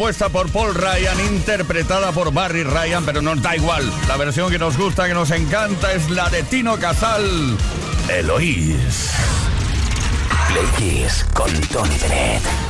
Compuesta por Paul Ryan, interpretada por Barry Ryan, pero nos da igual. La versión que nos gusta, que nos encanta, es la de Tino Casal, Eloís. Play con Tony Bennett.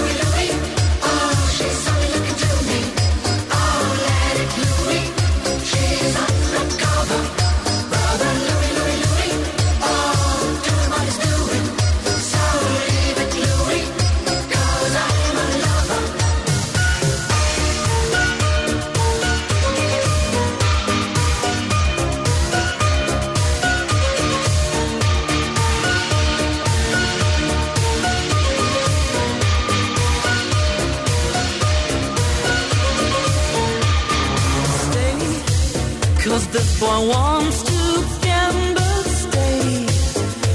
Wants to gamble, stay.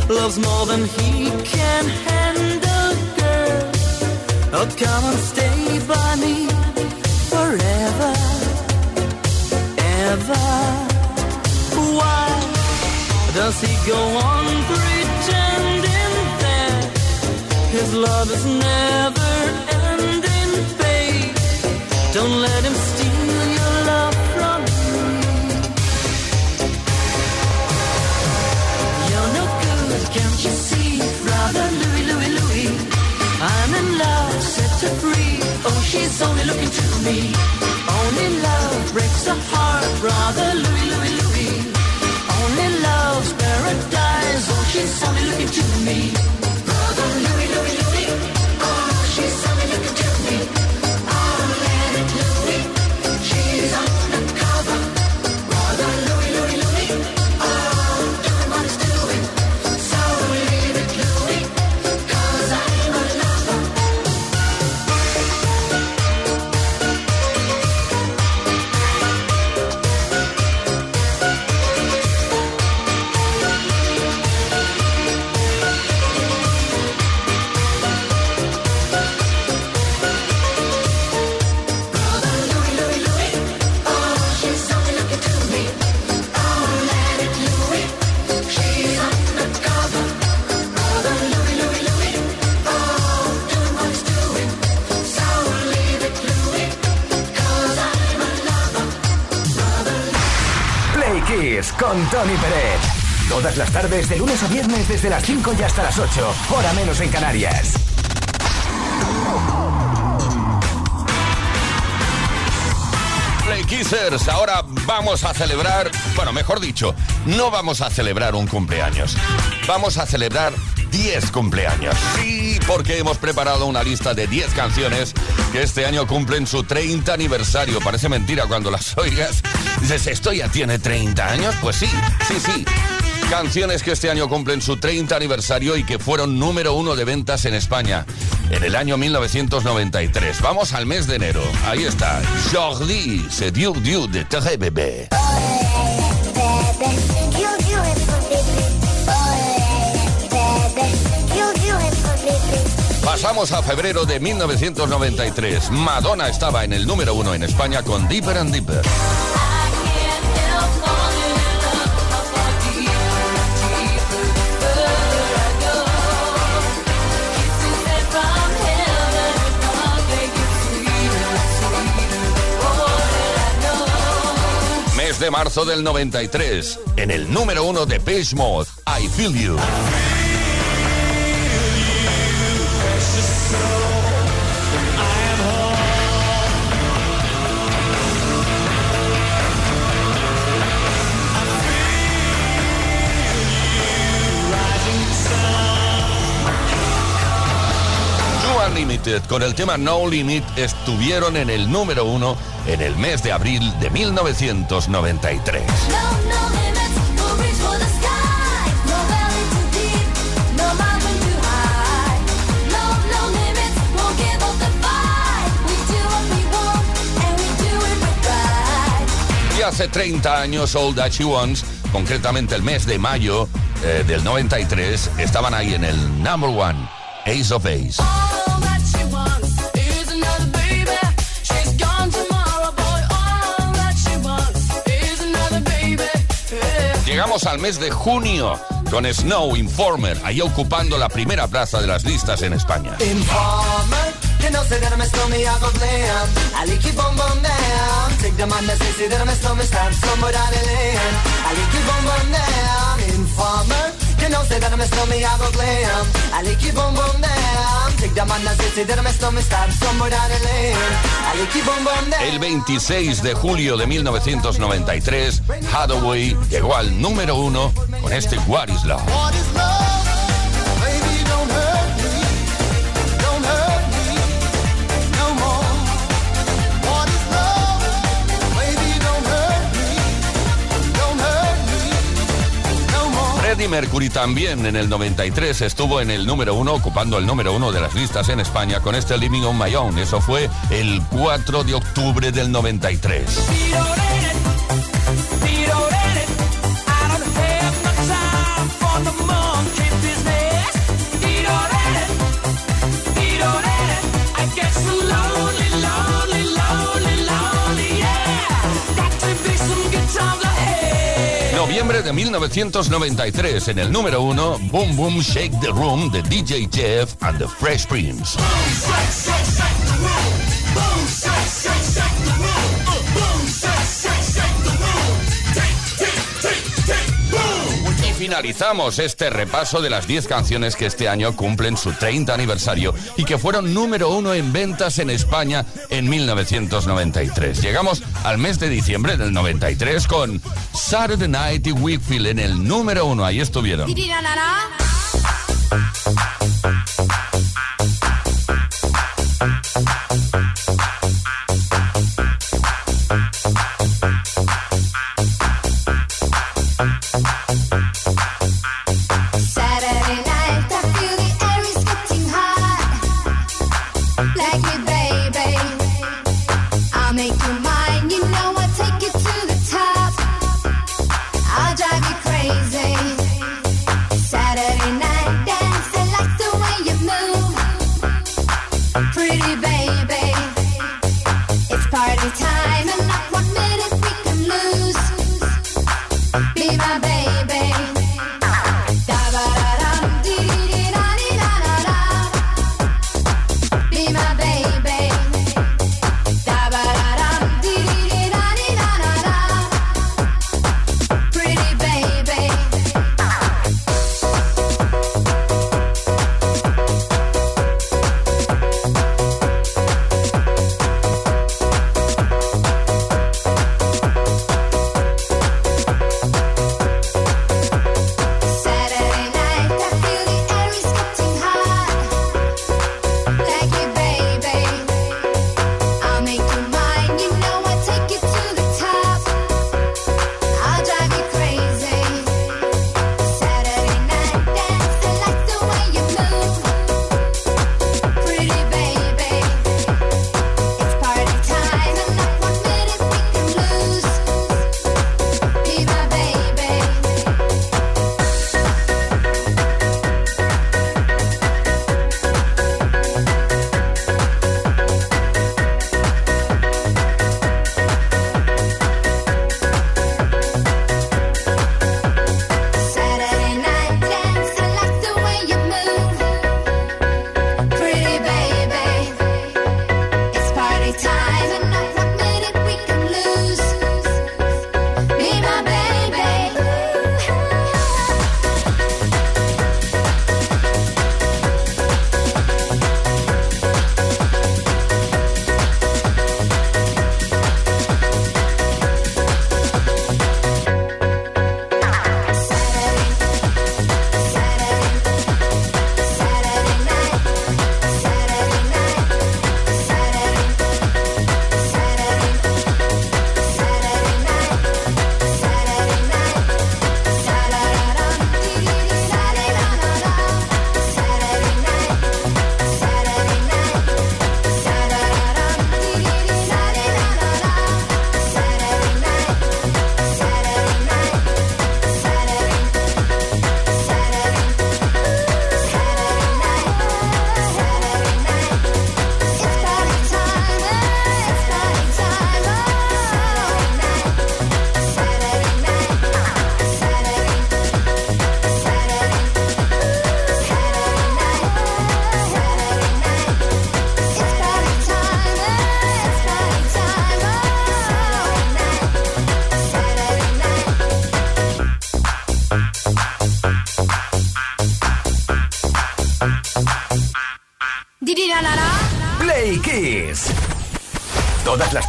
Loves more than he can handle, girl. Oh, come and stay by me forever, ever. Why does he go on pretending that his love is never ending, babe? Don't let him me. Only love breaks a heart, brother Louis, Louis, Louis. Only love's paradise. Oh, she's only looking to me. Con Tony Pérez. Todas las tardes, de lunes a viernes, desde las 5 y hasta las 8. Hora menos en Canarias. Play Kissers, ahora vamos a celebrar, bueno, mejor dicho, no vamos a celebrar un cumpleaños, vamos a celebrar 10 cumpleaños. Sí, porque hemos preparado una lista de 10 canciones que este año cumplen su 30 aniversario. Parece mentira cuando las oigas. Dices, ¿esto ya tiene 30 años? Pues sí, sí, sí. Canciones que este año cumplen su 30 aniversario y que fueron número uno de ventas en España en el año 1993. Vamos al mes de enero. Ahí está. Jordi, c'est Dieu Dieu de Très Bébé. Pasamos a febrero de 1993. Madonna estaba en el número uno en España con Deeper and Deeper. De marzo del 93, en el número uno de Page Mode, I Feel. You Con el tema No Limit estuvieron en el número uno en el mes de abril de 1993. Y hace 30 años All That She Wants, concretamente el mes de mayo eh, del 93, estaban ahí en el number one, Ace of Ace. Llegamos al mes de junio con Snow Informer, ahí ocupando la primera plaza de las listas en España. You know say that I'm a snowman, I go glam. I like keep on bum down. Take the man that say say that I'm a snowman, stand somewhere down the lane. I like keep on bum down. El 26 de julio de 1993, Hathaway llegó al número uno con este What is Love. What is love? Freddie Mercury también en el 93 estuvo en el número uno, ocupando el número uno de las listas en España con este Living on My Own. Eso fue el 4 de octubre del 93. De 1993. En el número uno, Boom Boom Shake the Room de DJ Jeff and the Fresh Prince. Finalizamos este repaso de las 10 canciones que este año cumplen su 30 aniversario y que fueron número uno en ventas en España en 1993. Llegamos al mes de diciembre del 93 con Saturday Night y Wickfield en el número uno. Ahí estuvieron.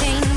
change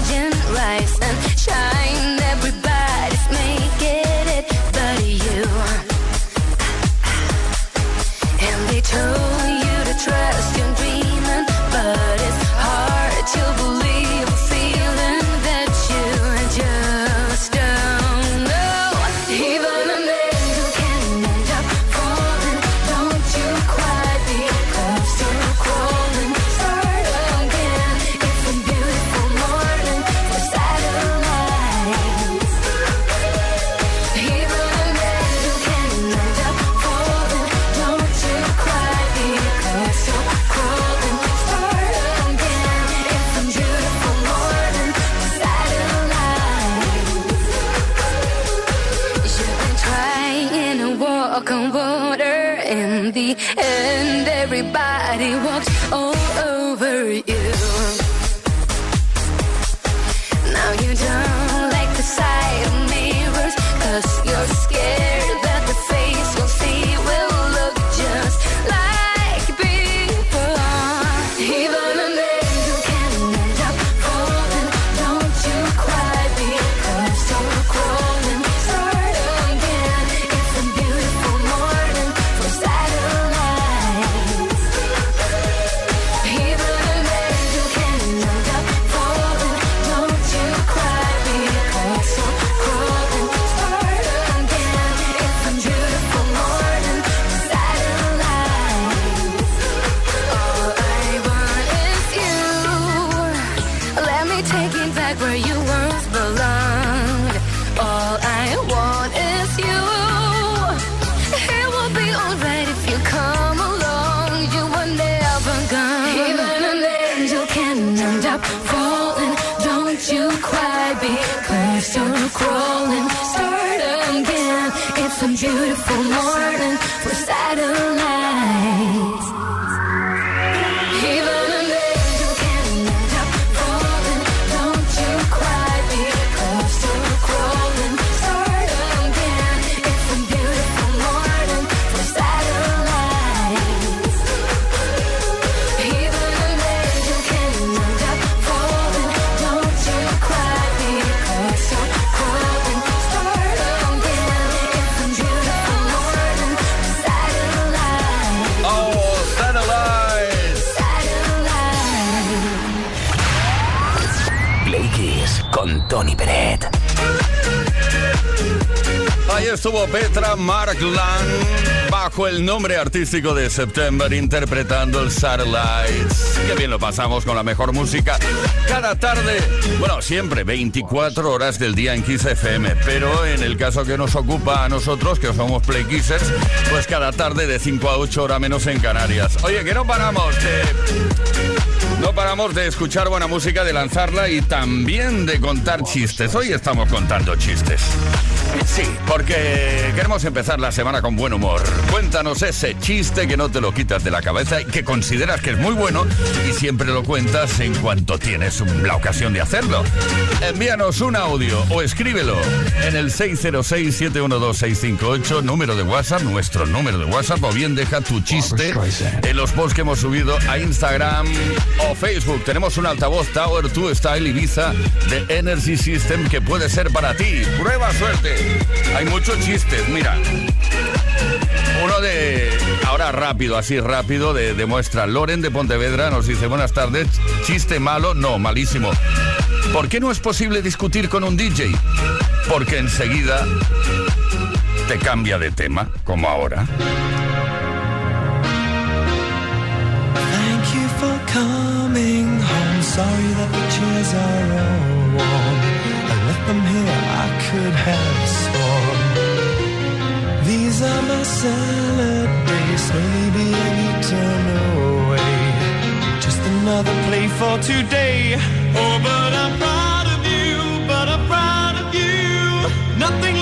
Petra Markland bajo el nombre artístico de September interpretando el Satellites. Qué bien lo pasamos con la mejor música cada tarde. Bueno, siempre 24 horas del día en Kiss FM, pero en el caso que nos ocupa a nosotros, que somos Play Kissers, pues cada tarde de 5 a 8 horas menos en Canarias. Oye, que no paramos de... No paramos de escuchar buena música, de lanzarla y también de contar chistes. Hoy estamos contando chistes. Sí, porque queremos empezar la semana con buen humor. Cuéntanos ese chiste que no te lo quitas de la cabeza y que consideras que es muy bueno y siempre lo cuentas en cuanto tienes la ocasión de hacerlo. Envíanos un audio o escríbelo en el 606-712-658, número de WhatsApp, nuestro número de WhatsApp, o bien deja tu chiste en los posts que hemos subido a Instagram o Facebook. Tenemos un altavoz Tower 2 Style Ibiza de Energy System que puede ser para ti. Prueba suerte. Hay muchos chistes, mira. Uno de, ahora rápido, así rápido, de, demuestra. Loren de Pontevedra nos dice, buenas tardes, chiste malo, no, malísimo. ¿Por qué no es posible discutir con un DJ? Porque enseguida te cambia de tema, como ahora. Sorry that the chairs are all warm. I left them here, I could have sworn. These are my salad days, slowly being eaten away. Just another play for today. Oh, but I'm proud of you, but I'm proud of you. Nothing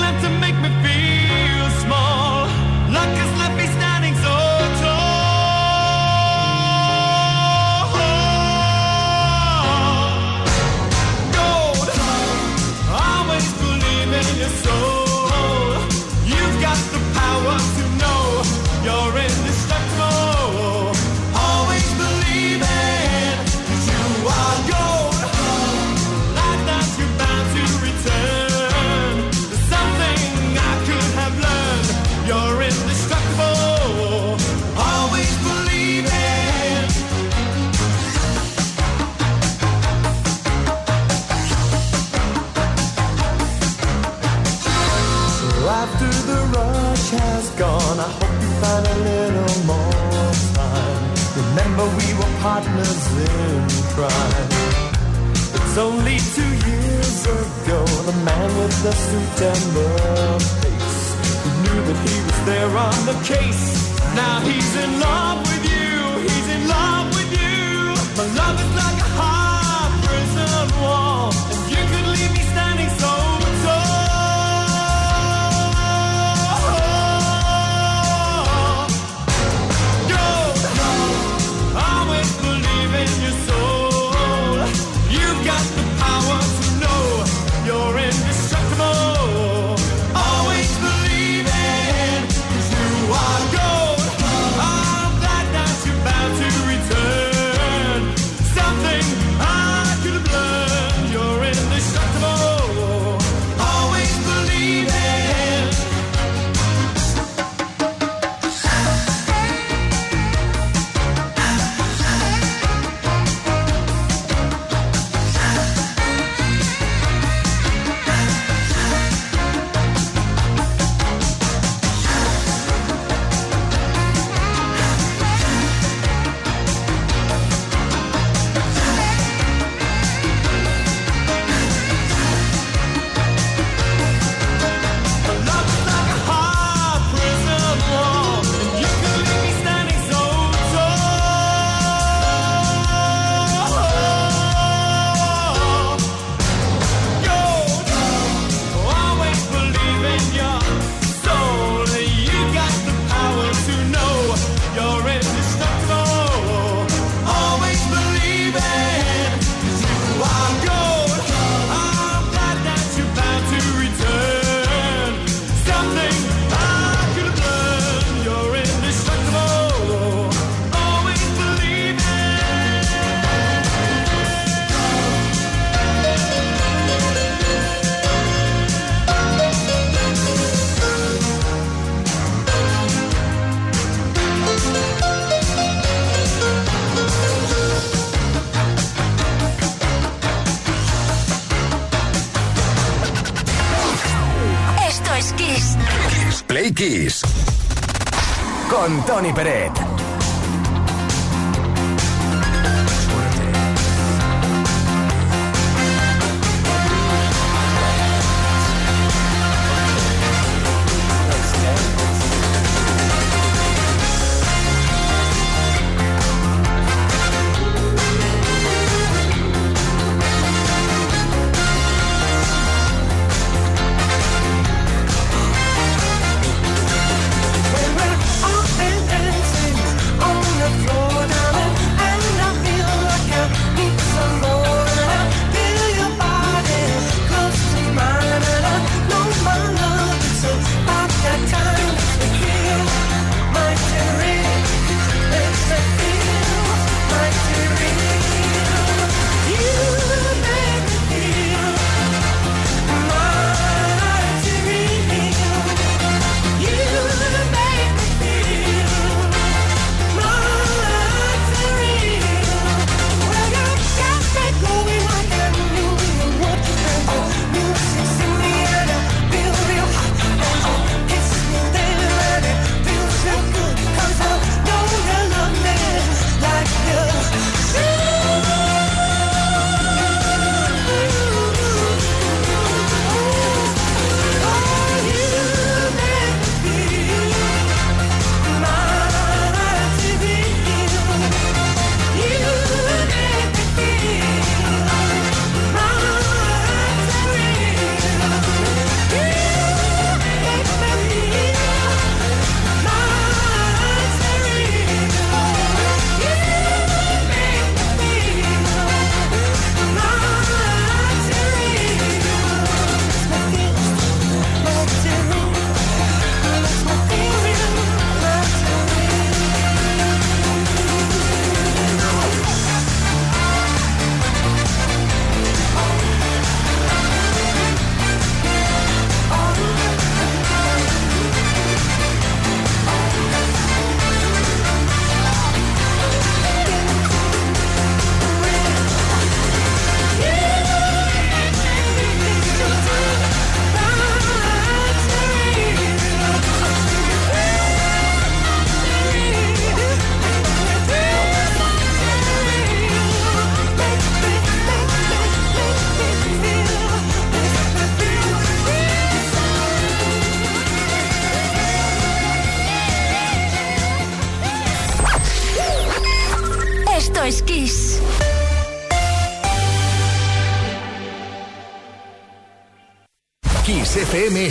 Con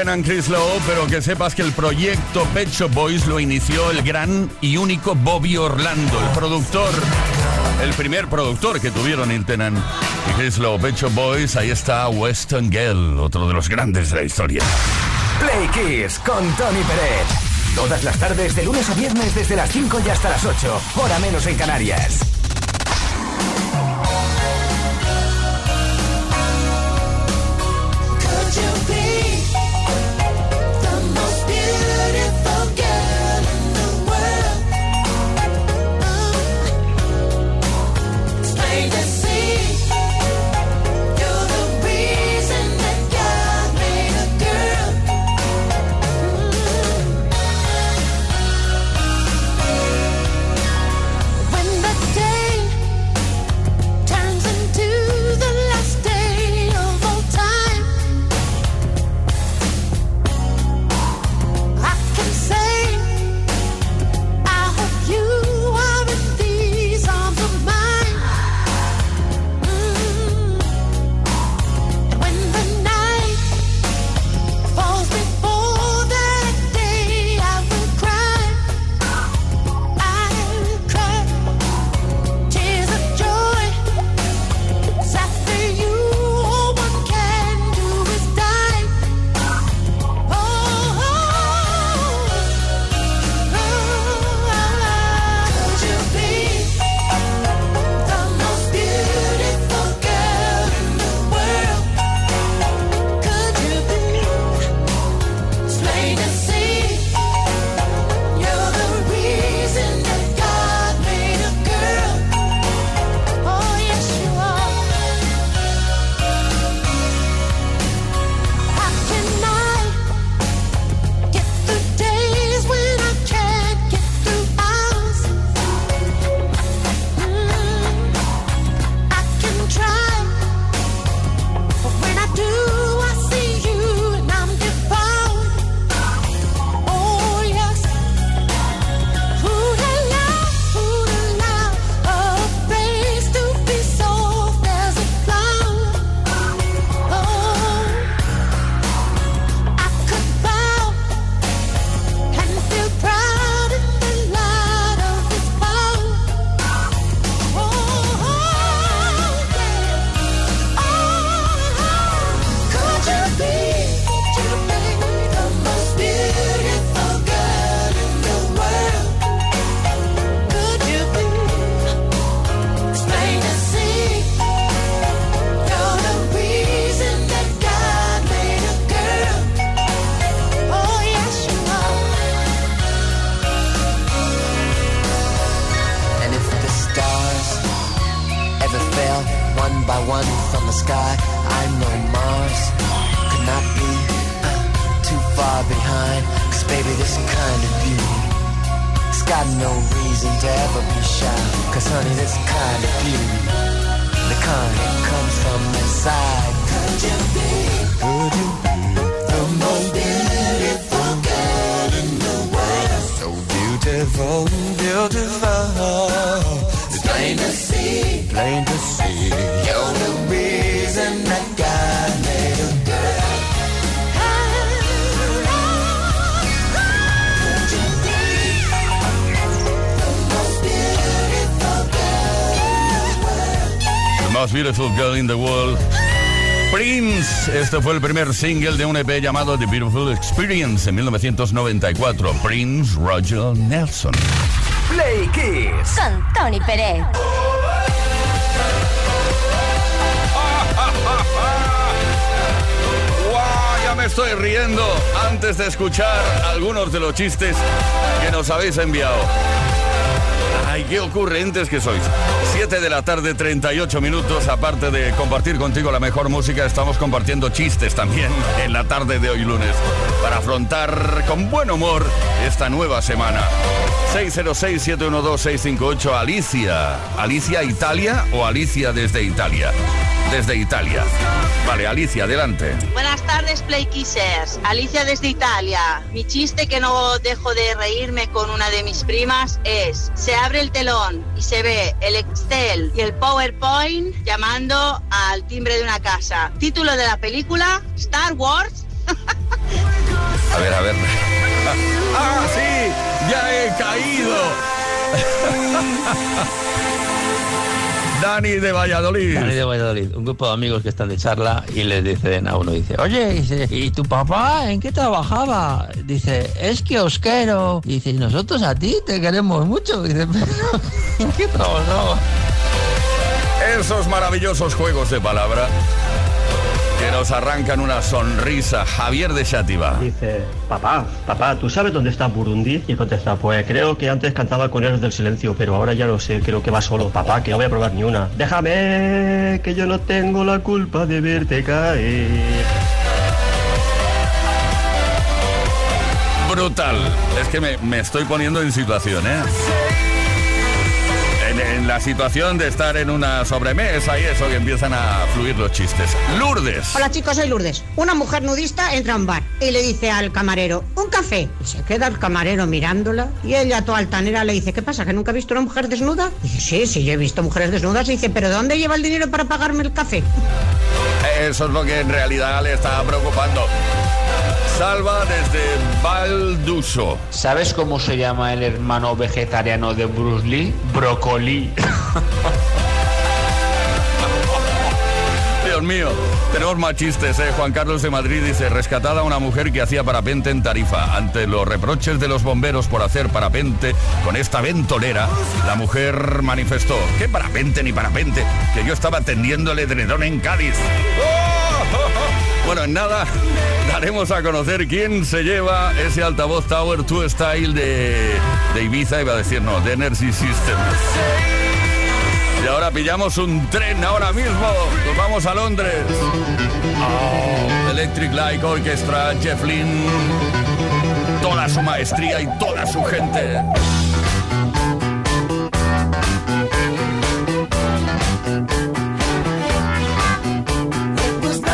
Chris pero que sepas que el proyecto Pet Shop Boys lo inició el gran y único Bobby Orlando, el productor, el primer productor que tuvieron Neil Tennant y Chris Lowe. Pet Shop Boys, ahí está Weston Gale, otro de los grandes de la historia. Play Kiss con Tony Pérez. Todas las tardes, de lunes a viernes, desde las 5 y hasta las 8. Hora menos en Canarias. Reason to ever be shy. Cause honey, this kind of beauty, the kind that comes from inside. Could you be? Could you be The most beautiful girl in the world. so beautiful, beautiful? It's plain to see Plain to see. you're the reason that Most Beautiful Girl in the World. Prince, este fue el primer single de un EP llamado The Beautiful Experience en 1994. Prince Roger Nelson. Play Kiss. Con Tony Pérez. Me estoy riendo antes de escuchar algunos de los chistes que nos habéis enviado. Ay, qué ocurrentes que sois. 7 de la tarde, 38 minutos. Aparte de compartir contigo la mejor música, estamos compartiendo chistes también en la tarde de hoy lunes. Para afrontar con buen humor esta nueva semana. 606-712-658 Alicia. ¿Alicia Italia o Alicia desde Italia? Desde Italia. Vale, Alicia, adelante. Buenas tardes, Play Kissers. Alicia desde Italia. Mi chiste que no dejo de reírme con una de mis primas es, se abre el telón y se ve el Excel y el PowerPoint llamando al timbre de una casa. Título de la película, Star Wars. A ver, a ver. ¡Ah, sí! ¡Ya he caído! Dani de Valladolid. Dani de Valladolid, un grupo de amigos que están de charla y les dicen a uno, dice, oye, dice, ¿y tu papá en qué trabajaba? Dice, es que os quiero. Dice, y nosotros a ti te queremos mucho. Dice, pero ¿en qué trabajaba? Esos maravillosos juegos de palabra que nos arrancan una sonrisa. Javier de Chátiva. Dice, papá, papá, ¿tú sabes dónde está Burundi? Y contesta, pues creo que antes cantaba con Héroes del Silencio, pero ahora ya lo sé, creo que va solo. Papá, que no voy a probar ni una. Déjame, que yo no tengo la culpa de verte caer. Brutal. Es que me, me estoy poniendo en situación, ¿eh? En, en la situación de estar en una sobremesa y eso que empiezan a fluir los chistes. Lourdes. Hola chicos, soy Lourdes. Una mujer nudista entra a un bar y le dice al camarero, un café. Y se queda el camarero mirándola y ella, toda altanera, le dice, ¿qué pasa? ¿Que nunca ha visto una mujer desnuda? Y dice, sí, sí, yo he visto mujeres desnudas. Y dice, ¿pero de dónde lleva el dinero para pagarme el café? Eso es lo que en realidad le está preocupando. Salva desde Valduso. ¿Sabes cómo se llama el hermano vegetariano de Bruce Lee? Brócoli. Dios mío, tenemos más chistes, ¿eh? Juan Carlos de Madrid dice, rescatada una mujer que hacía parapente en Tarifa. Ante los reproches de los bomberos por hacer parapente con esta ventolera, la mujer manifestó, ¿qué parapente ni parapente? Que yo estaba tendiendo el edredón en Cádiz. Bueno, en nada, daremos a conocer quién se lleva ese altavoz Tower 2 Style de, de Ibiza, iba a decir, no, de Energy System. Y ahora pillamos un tren ahora mismo. Nos vamos a Londres. Oh, Electric Light Orchestra, Jeff Lynne. Toda su maestría y toda su gente.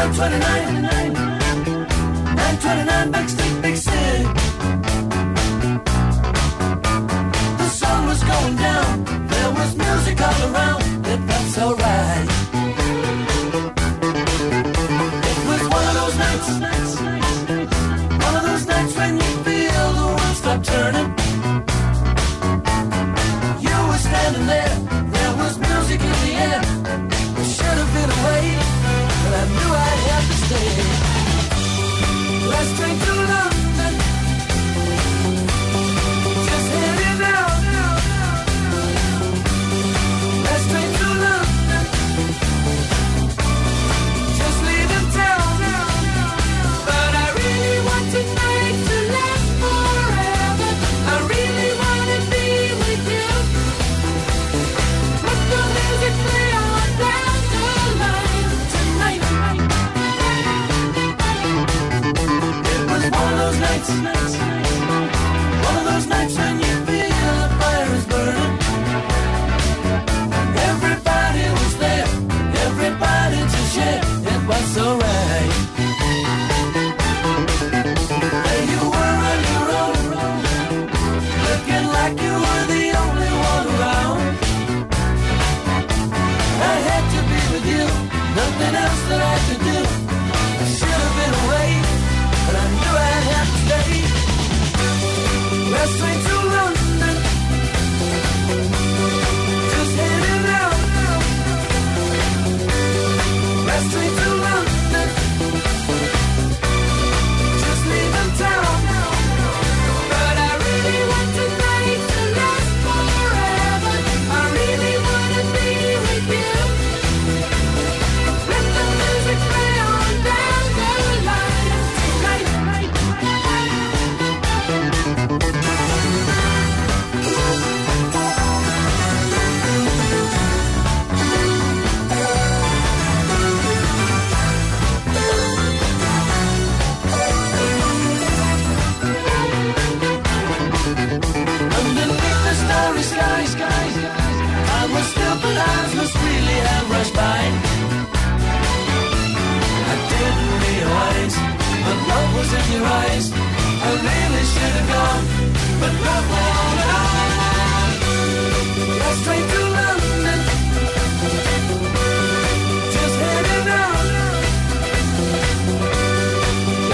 It was 929, 929 Backstreet Big City. The sun was going down, there was music all around,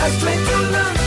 Let's make the love.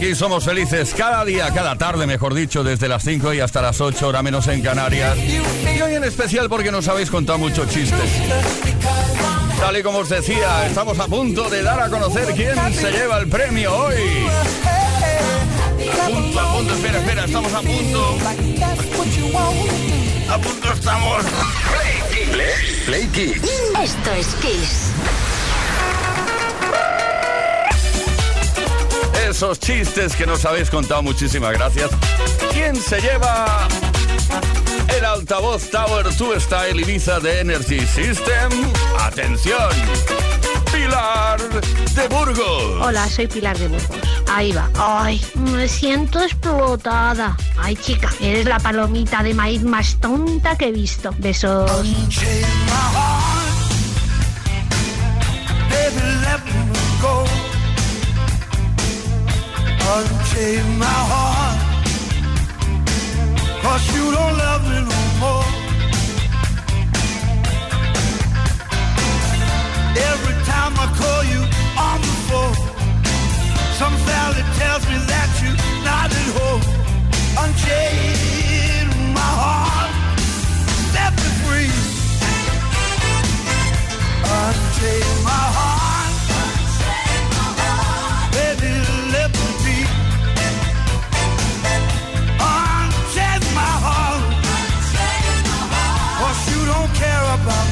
Aquí somos felices cada día, cada tarde, mejor dicho, desde las 5 y hasta las 8, hora menos en Canarias. Y hoy en especial porque nos habéis contado muchos chistes. Tal y como os decía, estamos a punto de dar a conocer quién se lleva el premio hoy. A punto, a punto, espera, espera, estamos a punto. A punto estamos. Play, Play Kids. Esto es Kiss. Esos chistes que nos habéis contado, muchísimas gracias. ¿Quién se lleva el altavoz Tower 2 Style Ibiza de Energy System? Atención, Pilar de Burgos. Hola, soy Pilar de Burgos. Ahí va. Ay, me siento explotada. Ay, chica, eres la palomita de maíz más tonta que he visto. Besos. Unchain my heart. Cause you don't love me no more. Every time I call you on the phone, some valley tells me that you're not at home. Unchain my heart. Set me free. Unchain my heart. Baby, let me about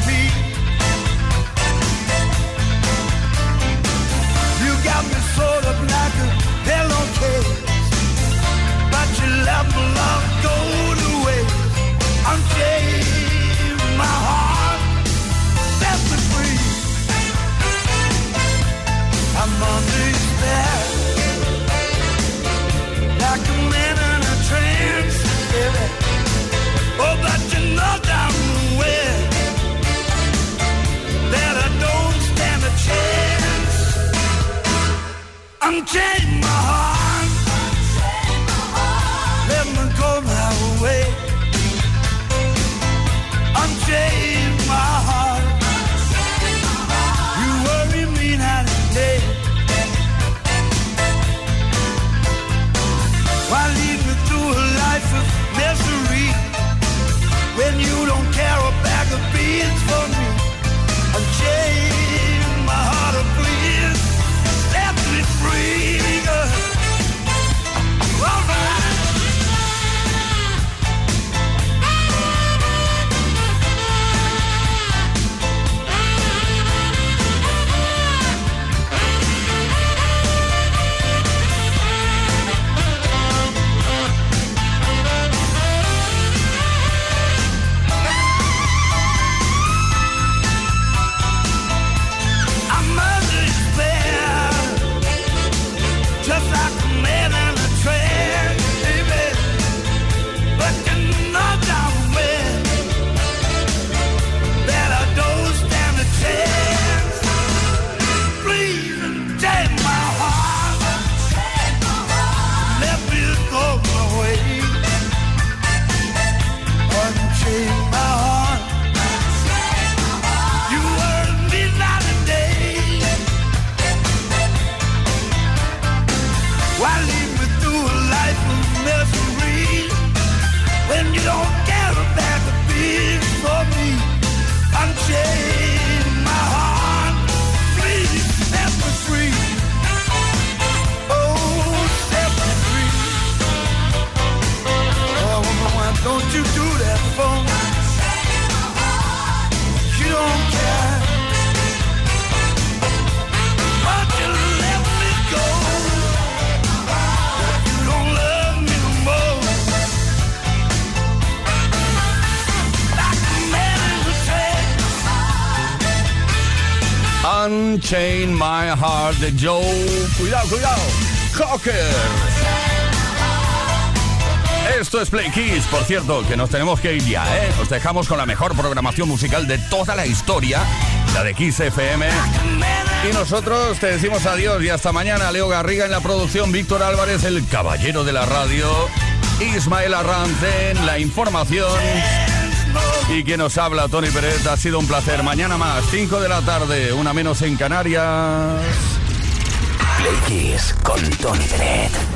de Joe. Cuidado, cuidado. Cocker. Esto es Play Kiss, por cierto, que nos tenemos que ir ya, ¿eh? Os dejamos con la mejor programación musical de toda la historia, la de Kiss FM. Y nosotros te decimos adiós y hasta mañana. Leo Garriga en la producción, Víctor Álvarez, el caballero de la radio, Ismael Arranz en la información. Y quien nos habla, Tony Pérez, ha sido un placer. Mañana más, 5 de la tarde, una menos en Canarias. Play Kiss con Tony Peret.